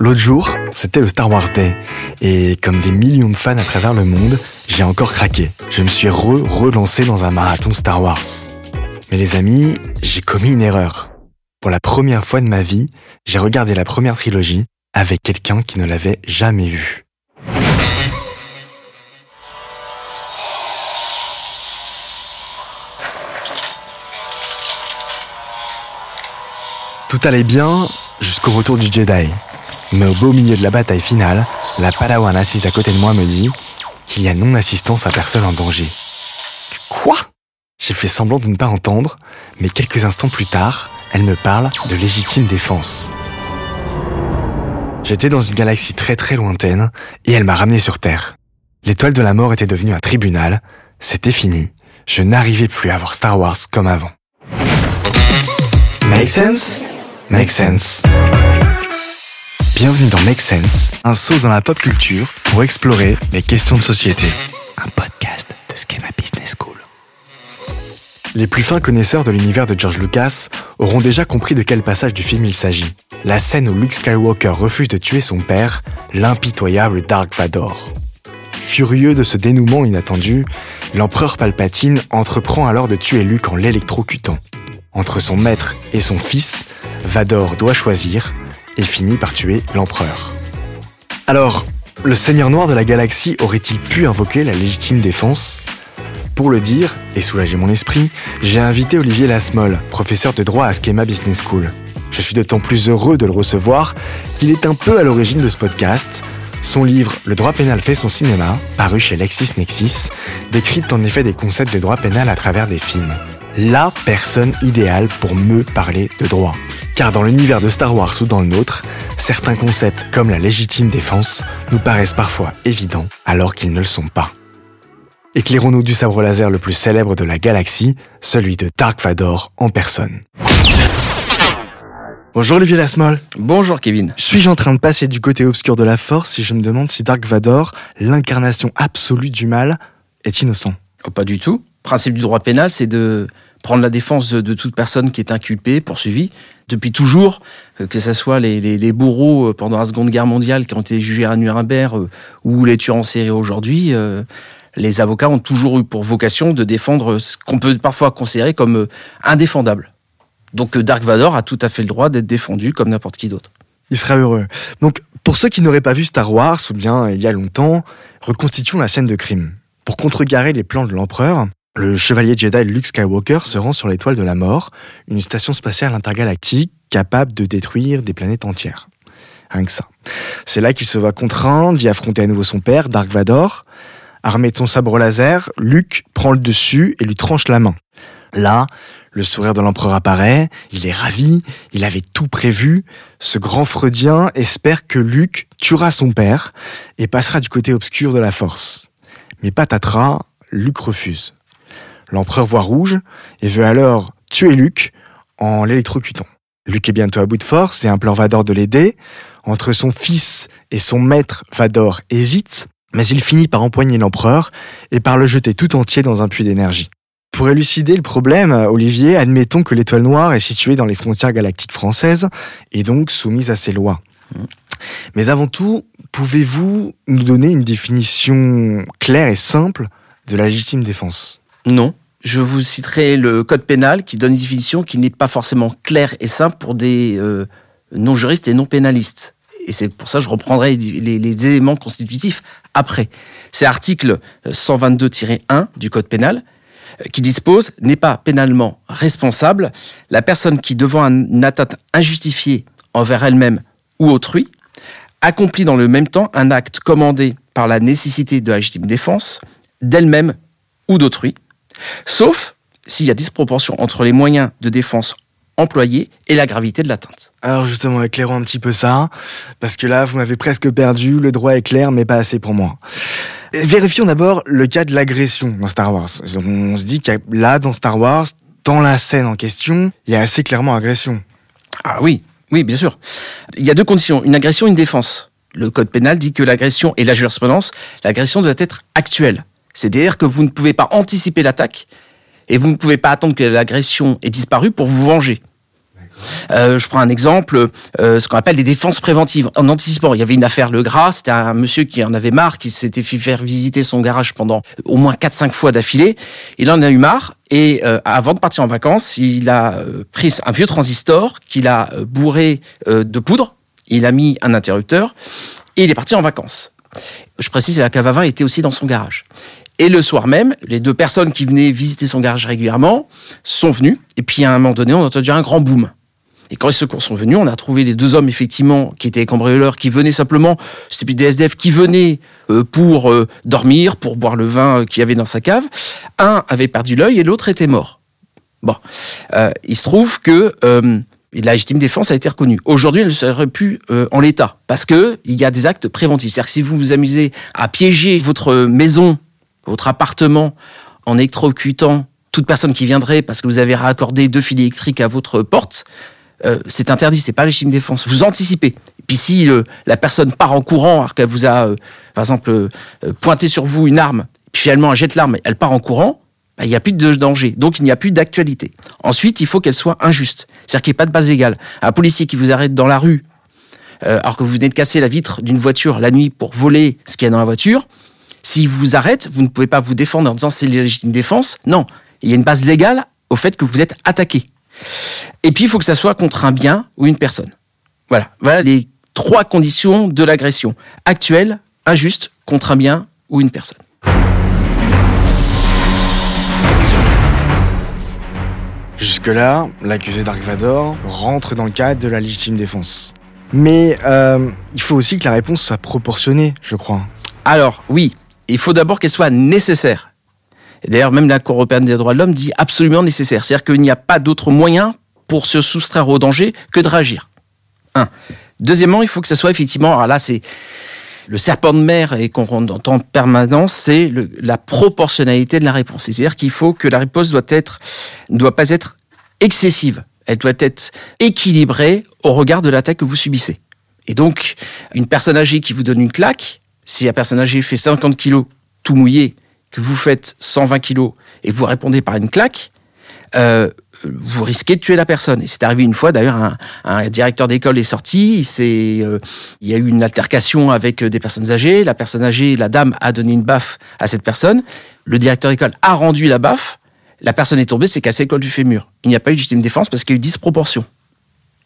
L'autre jour, c'était le Star Wars Day, et comme des millions de fans à travers le monde, j'ai encore craqué. Je me suis re-relancé dans un marathon Star Wars. Mais les amis, j'ai commis une erreur. Pour la première fois de ma vie, j'ai regardé la première trilogie avec quelqu'un qui ne l'avait jamais vue. Tout allait bien jusqu'au retour du Jedi. Mais au beau milieu de la bataille finale, la Padawan assise à côté de moi me dit qu'il y a non-assistance à personne en danger. Quoi? J'ai fait semblant de ne pas entendre, mais quelques instants plus tard, elle me parle de légitime défense. J'étais dans une galaxie très très lointaine et elle m'a ramené sur Terre. L'étoile de la mort était devenue un tribunal, c'était fini, je n'arrivais plus à voir Star Wars comme avant. Make sense? Make sense. Bienvenue dans Make Sense, un saut dans la pop culture pour explorer les questions de société. Un podcast de Schema Business School. Les plus fins connaisseurs de l'univers de George Lucas auront déjà compris de quel passage du film il s'agit. La scène où Luke Skywalker refuse de tuer son père, l'impitoyable Dark Vador. Furieux de ce dénouement inattendu, l'empereur Palpatine entreprend alors de tuer Luke en l'électrocutant. Entre son maître et son fils, Vador doit choisir et finit par tuer l'empereur. Alors, le Seigneur Noir de la galaxie aurait-il pu invoquer la légitime défense? Pour le dire et soulager mon esprit, j'ai invité Olivier Lasmol, professeur de droit à Schema Business School. Je suis d'autant plus heureux de le recevoir qu'il est un peu à l'origine de ce podcast. Son livre Le droit pénal fait son cinéma, paru chez LexisNexis, décrypte en effet des concepts de droit pénal à travers des films. La personne idéale pour me parler de droit. Car dans l'univers de Star Wars ou dans le nôtre, certains concepts comme la légitime défense nous paraissent parfois évidents alors qu'ils ne le sont pas. Éclairons-nous du sabre laser le plus célèbre de la galaxie, celui de Dark Vador en personne. Bonjour Olivier Lasmol. Bonjour Kevin. Suis-je en train de passer du côté obscur de la force si je me demande si Dark Vador, l'incarnation absolue du mal, est innocent? Oh, Pas du tout. Le principe du droit pénal, c'est de prendre la défense de, toute personne qui est inculpée, poursuivie. Depuis toujours, euh, que ce soit les, bourreaux euh, pendant la Seconde Guerre mondiale qui ont été jugés à Nuremberg euh, ou les tueurs en série aujourd'hui, les avocats ont toujours eu pour vocation de défendre ce qu'on peut parfois considérer comme indéfendable. Donc Dark Vador a tout à fait le droit d'être défendu comme n'importe qui d'autre. Il sera heureux. Donc, pour ceux qui n'auraient pas vu Star Wars, ou bien il y a longtemps, reconstituons la scène de crime. Pour contrecarrer les plans de l'empereur, le chevalier Jedi Luke Skywalker se rend sur l'étoile de la mort, une station spatiale intergalactique capable de détruire des planètes entières. Rien ça. C'est là qu'il se voit contraint d'y affronter à nouveau son père, Dark Vador. Armé de son sabre laser, Luke prend le dessus et lui tranche la main. Là, le sourire de l'empereur apparaît, il est ravi, il avait tout prévu. Ce grand freudien espère que Luke tuera son père et passera du côté obscur de la force. Mais patatras, Luke refuse. L'empereur voit rouge et veut alors tuer Luke en l'électrocutant. Luke est bientôt à bout de force et implore Vador de l'aider. Entre son fils et son maître, Vador hésite, mais il finit par empoigner l'empereur et par le jeter tout entier dans un puits d'énergie. Pour élucider le problème, Olivier, admettons que l'étoile noire est située dans les frontières galactiques françaises et donc soumise à ces lois. Mais avant tout, pouvez-vous nous donner une définition claire et simple de la légitime défense? Non. Je vous citerai le code pénal qui donne une définition qui n'est pas forcément claire et simple pour des euh, non-juristes et non-pénalistes. Et c'est pour ça que je reprendrai les, éléments constitutifs après. C'est article 122-1 du code pénal qui dispose n'est pas pénalement responsable la personne qui, devant une atteinte injustifiée envers elle-même ou autrui, accomplit dans le même temps un acte commandé par la nécessité de la légitime défense d'elle-même ou d'autrui, sauf s'il y a disproportion entre les moyens de défense employés et la gravité de l'atteinte. Alors justement, éclairons un petit peu ça, parce que là, vous m'avez presque perdu, le droit est clair, mais pas assez pour moi. Vérifions d'abord le cas de l'agression dans Star Wars. On se dit qu'il là, dans Star Wars, dans la scène en question, il y a assez clairement agression. Ah oui, oui, bien sûr. Il y a deux conditions, une agression et une défense. Le code pénal dit que l'agression et la jurisprudence, l'agression doit être actuelle. C'est-à-dire que vous ne pouvez pas anticiper l'attaque Et vous ne pouvez pas attendre que l'agression ait disparu pour vous venger. Euh, je prends un exemple, euh, ce qu'on appelle les défenses préventives. En anticipant, il y avait une affaire Le Gras, c'était un monsieur qui en avait marre, qui s'était fait faire visiter son garage pendant au moins 4-5 fois d'affilée. Il en a eu marre et euh, avant de partir en vacances, il a pris un vieux transistor qu'il a bourré de poudre, il a mis un interrupteur et il est parti en vacances. Je précise, la cave à vin était aussi dans son garage. Et le soir même, les deux personnes qui venaient visiter son garage régulièrement sont venues. Et puis à un moment donné, on a entendu un grand boom. Et quand les secours sont venus, on a trouvé les deux hommes, effectivement, qui étaient cambrioleurs, qui venaient simplement, c'était plus des SDF, qui venaient euh, pour euh, dormir, pour boire le vin euh, qu'il y avait dans sa cave. Un avait perdu l'œil et l'autre était mort. Bon. il se trouve que la légitime défense a été reconnue. Aujourd'hui, elle ne serait plus en l'état, parce que il y a des actes préventifs. C'est-à-dire que si vous vous amusez à piéger votre maison, votre appartement, en électrocutant toute personne qui viendrait parce que vous avez raccordé deux fils électriques à votre porte, euh, c'est interdit, c'est pas légitime défense. Vous anticipez. Et puis si euh, la personne part en courant alors qu'elle vous a, euh, par exemple, pointé sur vous une arme, puis finalement elle jette l'arme, elle part en courant, bah, il n'y a plus de danger, donc il n'y a plus d'actualité. Ensuite, il faut qu'elle soit injuste, c'est-à-dire qu'il n'y ait pas de base légale. Un policier qui vous arrête dans la rue alors que vous venez de casser la vitre d'une voiture la nuit pour voler ce qu'il y a dans la voiture, s'il vous arrête, vous ne pouvez pas vous défendre en disant c'est légitime défense. Non, il y a une base légale au fait que vous êtes attaqué. Et puis, il faut que ça soit contre un bien ou une personne. Voilà. Voilà les trois conditions de l'agression. Actuelle, injuste, contre un bien ou une personne. Jusque-là, l'accusé Dark Vador rentre dans le cadre de la légitime défense. Mais euh, il faut aussi que la réponse soit proportionnée, je crois. Alors, oui, il faut d'abord qu'elle soit nécessaire. D'ailleurs, même la Cour européenne des droits de l'homme dit absolument nécessaire. C'est-à-dire qu'il n'y a pas d'autre moyen pour se soustraire au danger que de réagir. Un. Deuxièmement, il faut que ça soit effectivement, alors là, c'est le serpent de mer et qu'on entend en permanence, c'est la proportionnalité de la réponse. C'est-à-dire qu'il faut que la réponse doit être, ne doit pas être excessive. Elle doit être équilibrée au regard de l'attaque que vous subissez. Et donc, une personne âgée qui vous donne une claque, si la personne âgée fait 50 kilos tout mouillé, que vous faites 120 kilos et vous répondez par une claque, euh, vous risquez de tuer la personne. Et c'est arrivé une fois, d'ailleurs, un, un, directeur d'école est sorti, il, euh, il y a eu une altercation avec euh, des personnes âgées, la personne âgée, la dame a donné une baffe à cette personne, le directeur d'école a rendu la baffe, la personne est tombée, s'est cassé le col du fémur. Il n'y a pas eu de légitime défense parce qu'il y a eu disproportion.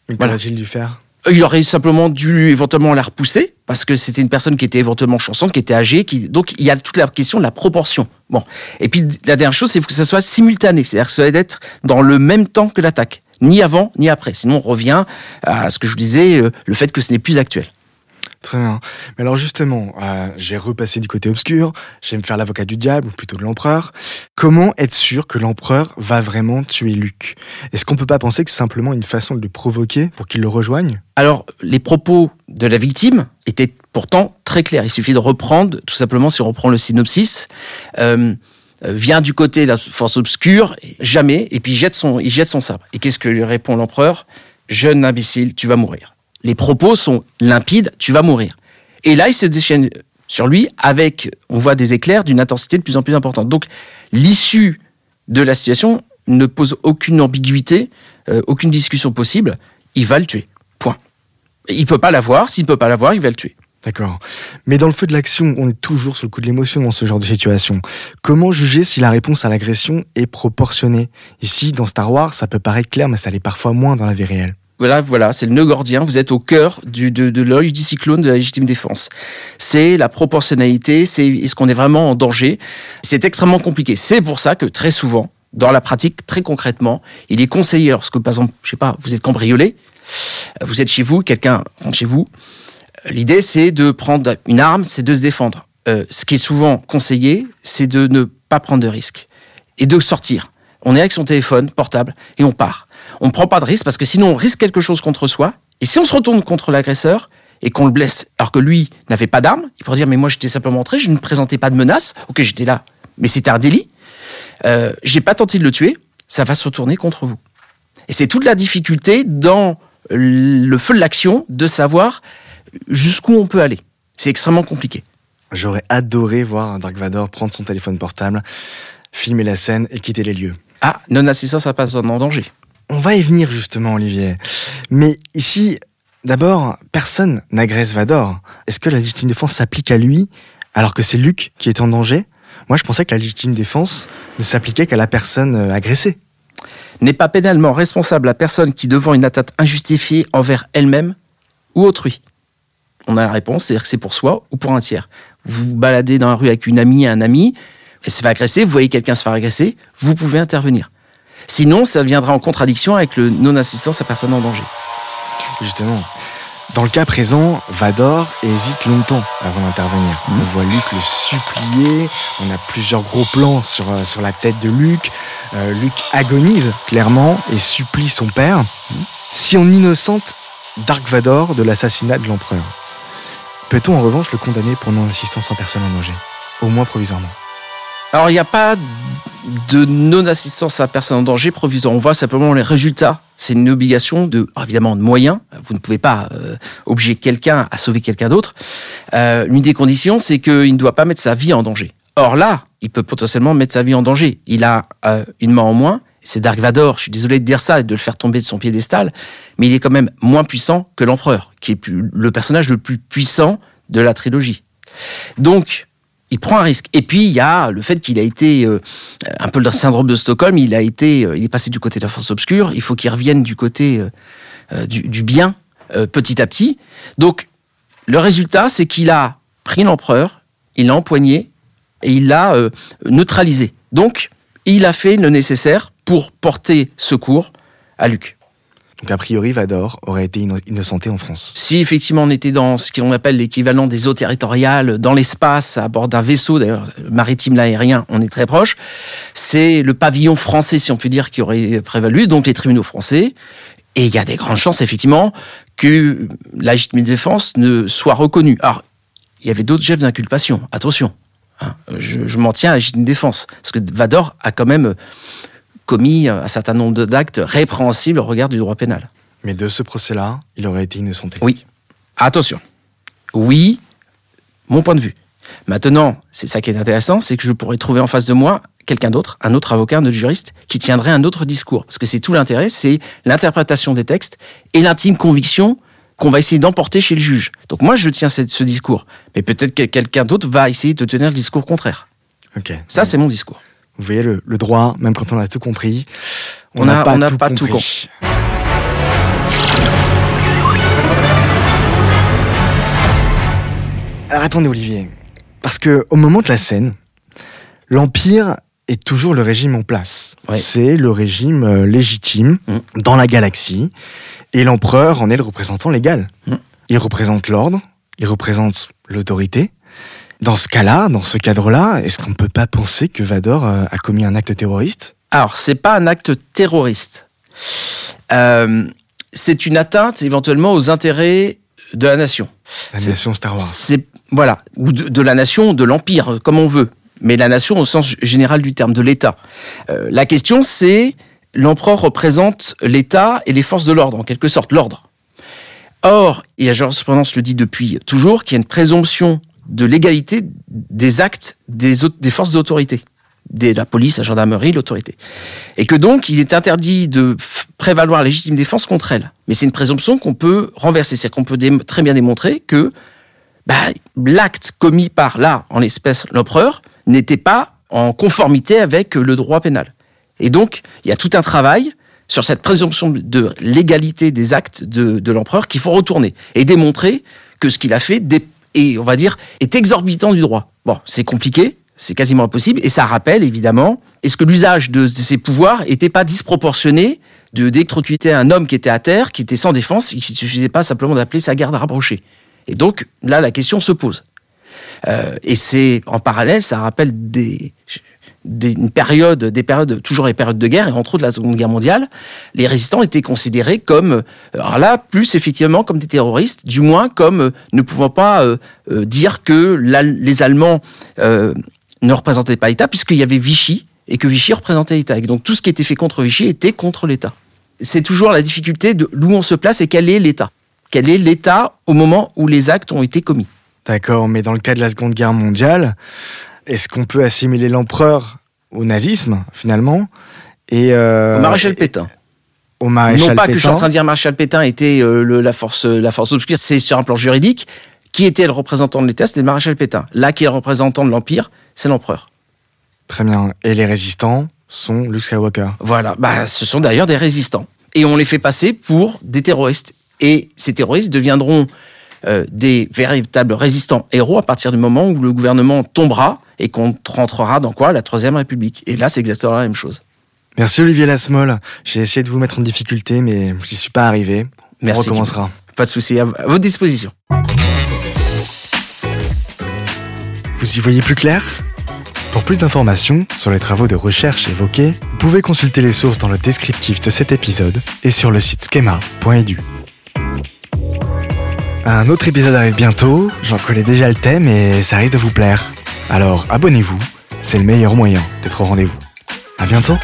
Mais qu'aurait-il dû faire? Il aurait simplement dû éventuellement la repousser parce que c'était une personne qui était éventuellement chansante, qui était âgée, qui donc il y a toute la question de la proportion. Bon, et puis la dernière chose, c'est que ça soit simultané, c'est-à-dire que ça doit être dans le même temps que l'attaque, ni avant ni après. Sinon, on revient à ce que je disais, euh, le fait que ce n'est plus actuel. Très bien. Mais alors justement, euh, j'ai repassé du côté obscur, j'aime faire l'avocat du diable, ou plutôt de l'empereur. Comment être sûr que l'empereur va vraiment tuer Luc? Est-ce qu'on peut pas penser que c'est simplement une façon de le provoquer pour qu'il le rejoigne? Alors, les propos de la victime étaient pourtant très clairs. Il suffit de reprendre, tout simplement, si on reprend le synopsis, euh, euh vient du côté de la force obscure, jamais, et puis il jette son, il jette son sabre. Et qu'est-ce que lui répond l'empereur? Jeune imbécile, tu vas mourir les propos sont limpides, tu vas mourir. Et là, il se déchaîne sur lui avec, on voit des éclairs d'une intensité de plus en plus importante. Donc, l'issue de la situation ne pose aucune ambiguïté, euh, aucune discussion possible. Il va le tuer. Point. Il peut pas l'avoir. S'il peut pas l'avoir, il va le tuer. D'accord. Mais dans le feu de l'action, on est toujours sur le coup de l'émotion dans ce genre de situation. Comment juger si la réponse à l'agression est proportionnée? Ici, dans Star Wars, ça peut paraître clair, mais ça l'est parfois moins dans la vie réelle. Voilà, voilà, c'est le nœud gordien. Vous êtes au cœur du, de, l'œil du cyclone de la légitime défense. C'est la proportionnalité, c'est est-ce qu'on est vraiment en danger? C'est extrêmement compliqué. C'est pour ça que très souvent, dans la pratique, très concrètement, il est conseillé lorsque, par exemple, je sais pas, vous êtes cambriolé, vous êtes chez vous, quelqu'un rentre chez vous. L'idée, c'est de prendre une arme, c'est de se défendre. Euh, ce qui est souvent conseillé, c'est de ne pas prendre de risques et de sortir. On est avec son téléphone portable et on part on ne prend pas de risque parce que sinon on risque quelque chose contre soi. Et si on se retourne contre l'agresseur et qu'on le blesse alors que lui n'avait pas d'arme, il pourrait dire mais moi j'étais simplement entré, je ne présentais pas de menace. Ok, j'étais là, mais c'était un délit. Euh, j'ai pas tenté de le tuer, ça va se retourner contre vous. Et c'est toute la difficulté dans le feu de l'action de savoir jusqu'où on peut aller. C'est extrêmement compliqué. J'aurais adoré voir Dark Vador prendre son téléphone portable filmer la scène et quitter les lieux. Ah, non-assistance à personne en danger. On va y venir justement, Olivier. Mais ici, d'abord, personne n'agresse Vador. Est-ce que la légitime défense s'applique à lui alors que c'est Luc qui est en danger? Moi, je pensais que la légitime défense ne s'appliquait qu'à la personne euh, agressée. N'est pas pénalement responsable la personne qui, devant une atteinte injustifiée envers elle-même ou autrui? On a la réponse, c'est-à-dire que c'est pour soi ou pour un tiers. Vous vous baladez dans la rue avec une amie, un ami, elle se fait agresser, vous voyez quelqu'un se faire agresser, vous pouvez intervenir. Sinon, ça viendra en contradiction avec le non-assistance à personne en danger. Justement, dans le cas présent, Vador hésite longtemps avant d'intervenir. On voit Luc le supplier, on a plusieurs gros plans sur, euh, sur la tête de Luc. Euh, Luc agonise clairement et supplie son père. Si on innocente Dark Vador de l'assassinat de l'empereur, peut-on en revanche le condamner pour non-assistance en personne en danger? Au moins provisoirement. Alors, il n'y a pas de non-assistance à personne en danger provisoire. On voit simplement les résultats. C'est une obligation de, évidemment, de moyens. Vous ne pouvez pas euh, obliger quelqu'un à sauver quelqu'un d'autre. Euh, L'une des conditions, c'est qu'il ne doit pas mettre sa vie en danger. Or là, il peut potentiellement mettre sa vie en danger. Il a euh, une main en moins. C'est Dark Vador. Je suis désolé de dire ça et de le faire tomber de son piédestal, mais il est quand même moins puissant que l'empereur, qui est le personnage le plus puissant de la trilogie. Donc, il prend un risque. Et puis, il y a le fait qu'il a été euh, un peu le syndrome de Stockholm. Euh, il est passé du côté de la force obscure. Il faut qu'il revienne du côté euh, du, du bien petit à petit. Donc, le résultat, c'est qu'il a pris l'empereur, il l'a empoigné et il l'a neutralisé. Donc, il a fait le nécessaire pour porter secours à Luc. Donc a priori, Vador aurait été inno- innocenté en France. Si effectivement on était dans ce qu'on appelle l'équivalent des eaux territoriales, dans l'espace, à bord d'un vaisseau, d'ailleurs maritime, l'aérien, on est très proche, c'est le pavillon français, si on peut dire, qui aurait prévalu, donc les tribunaux français. Et il y a des grandes chances, effectivement, que la légitime défense ne soit reconnue. Alors, il y avait d'autres chefs d'inculpation, attention. hein. je je m'en tiens à la légitime défense. Parce que Vador a quand même commis un certain nombre d'actes répréhensibles au regard du droit pénal. Mais de ce procès-là, il aurait été innocenté. Oui. Attention. Oui, mon point de vue. Maintenant, c'est ça qui est intéressant, c'est que je pourrais trouver en face de moi quelqu'un d'autre, un autre avocat, un autre juriste, qui tiendrait un autre discours. Parce que c'est tout l'intérêt, c'est l'interprétation des textes et l'intime conviction qu'on va essayer d'emporter chez le juge. Donc moi, je tiens ce, discours. Mais peut-être que quelqu'un d'autre va essayer de tenir le discours contraire. Ça, c'est mon discours. Vous voyez, le, le droit, même quand on a tout compris, On n'a pas, on tout, pas tout compris. Alors attendez, Olivier. Parce que au moment de la scène, l'Empire est toujours le régime en place. Ouais. C'est le régime euh, légitime Mm. dans la galaxie. Et l'empereur en est le représentant légal. Mm. Il représente l'ordre, il représente l'autorité. Dans ce cas-là, dans ce cadre-là, est-ce qu'on ne peut pas penser que Vador euh, a commis un acte terroriste? Alors, c'est pas un acte terroriste. Euh, c'est une atteinte éventuellement aux intérêts de la nation. La nation Star Wars. Voilà, ou de, de la nation, de l'empire, comme on veut, mais la nation au sens général du terme, de l'État. Euh, la question, c'est l'empereur représente l'État et les forces de l'ordre, en quelque sorte, l'ordre. Or, et la jurisprudence le dit depuis toujours, qu'il y a une présomption de légalité des actes des, forces d'autorité, de la police, la gendarmerie, l'autorité. Et que donc, il est interdit de prévaloir légitime défense contre elle. Mais c'est une présomption qu'on peut renverser, c'est-à-dire qu'on peut très bien démontrer que bah, l'acte commis par là, en l'espèce l'empereur, n'était pas en conformité avec le droit pénal. Et donc, il y a tout un travail sur cette présomption de légalité des actes de, de l'empereur qu'il faut retourner et démontrer que ce qu'il a fait est, on va dire, est exorbitant du droit. Bon, c'est compliqué, c'est quasiment impossible, et ça rappelle évidemment, est-ce que l'usage de, de ces pouvoirs n'était pas disproportionné de d'électrocuter un homme qui était à terre, qui était sans défense, il ne suffisait pas simplement d'appeler sa garde rapprochée. Et donc, là, la question se pose. Euh, et c'est en parallèle, ça rappelle des, des, période, des périodes, toujours les périodes de guerre, et entre autres la Seconde Guerre mondiale, les résistants étaient considérés comme, euh, alors là, plus effectivement comme des terroristes, du moins comme euh, ne pouvant pas euh, dire que les Allemands ne représentaient pas l'État, puisqu'il y avait Vichy, et que Vichy représentait l'État. Et donc tout ce qui était fait contre Vichy était contre l'État. C'est toujours la difficulté de d'où on se place et quel est l'État. Quel est l'État au moment où les actes ont été commis. D'accord, mais dans le cas de la Seconde Guerre mondiale, est-ce qu'on peut assimiler l'empereur au nazisme, finalement. Et, euh, Au maréchal Pétain. Au maréchal non pas Pétain. que je suis en train de dire maréchal Pétain était euh, le- la force la force obscure, c'est sur un plan juridique. Qui était le représentant de l'État C'était le maréchal Pétain. Là, qui est le représentant de l'Empire C'est l'empereur. Très bien. Et les résistants sont Luke Skywalker. Voilà. Bah, ce sont d'ailleurs des résistants. Et on les fait passer pour des terroristes. Et ces terroristes deviendront euh, des véritables résistants héros à partir du moment où le gouvernement tombera et qu'on rentrera dans quoi? La Troisième République. Et là, c'est exactement la même chose. Merci Olivier Lasmol. J'ai essayé de vous mettre en difficulté, mais j'y suis pas arrivé. On Merci. recommencera. Pas de souci. À à votre disposition. Vous y voyez plus clair? Pour plus d'informations sur les travaux de recherche évoqués, vous pouvez consulter les sources dans le descriptif de cet épisode et sur le site schema.edu. Un autre épisode arrive bientôt, j'en connais déjà le thème et ça risque de vous plaire. Alors abonnez-vous, c'est le meilleur moyen d'être au rendez-vous. À bientôt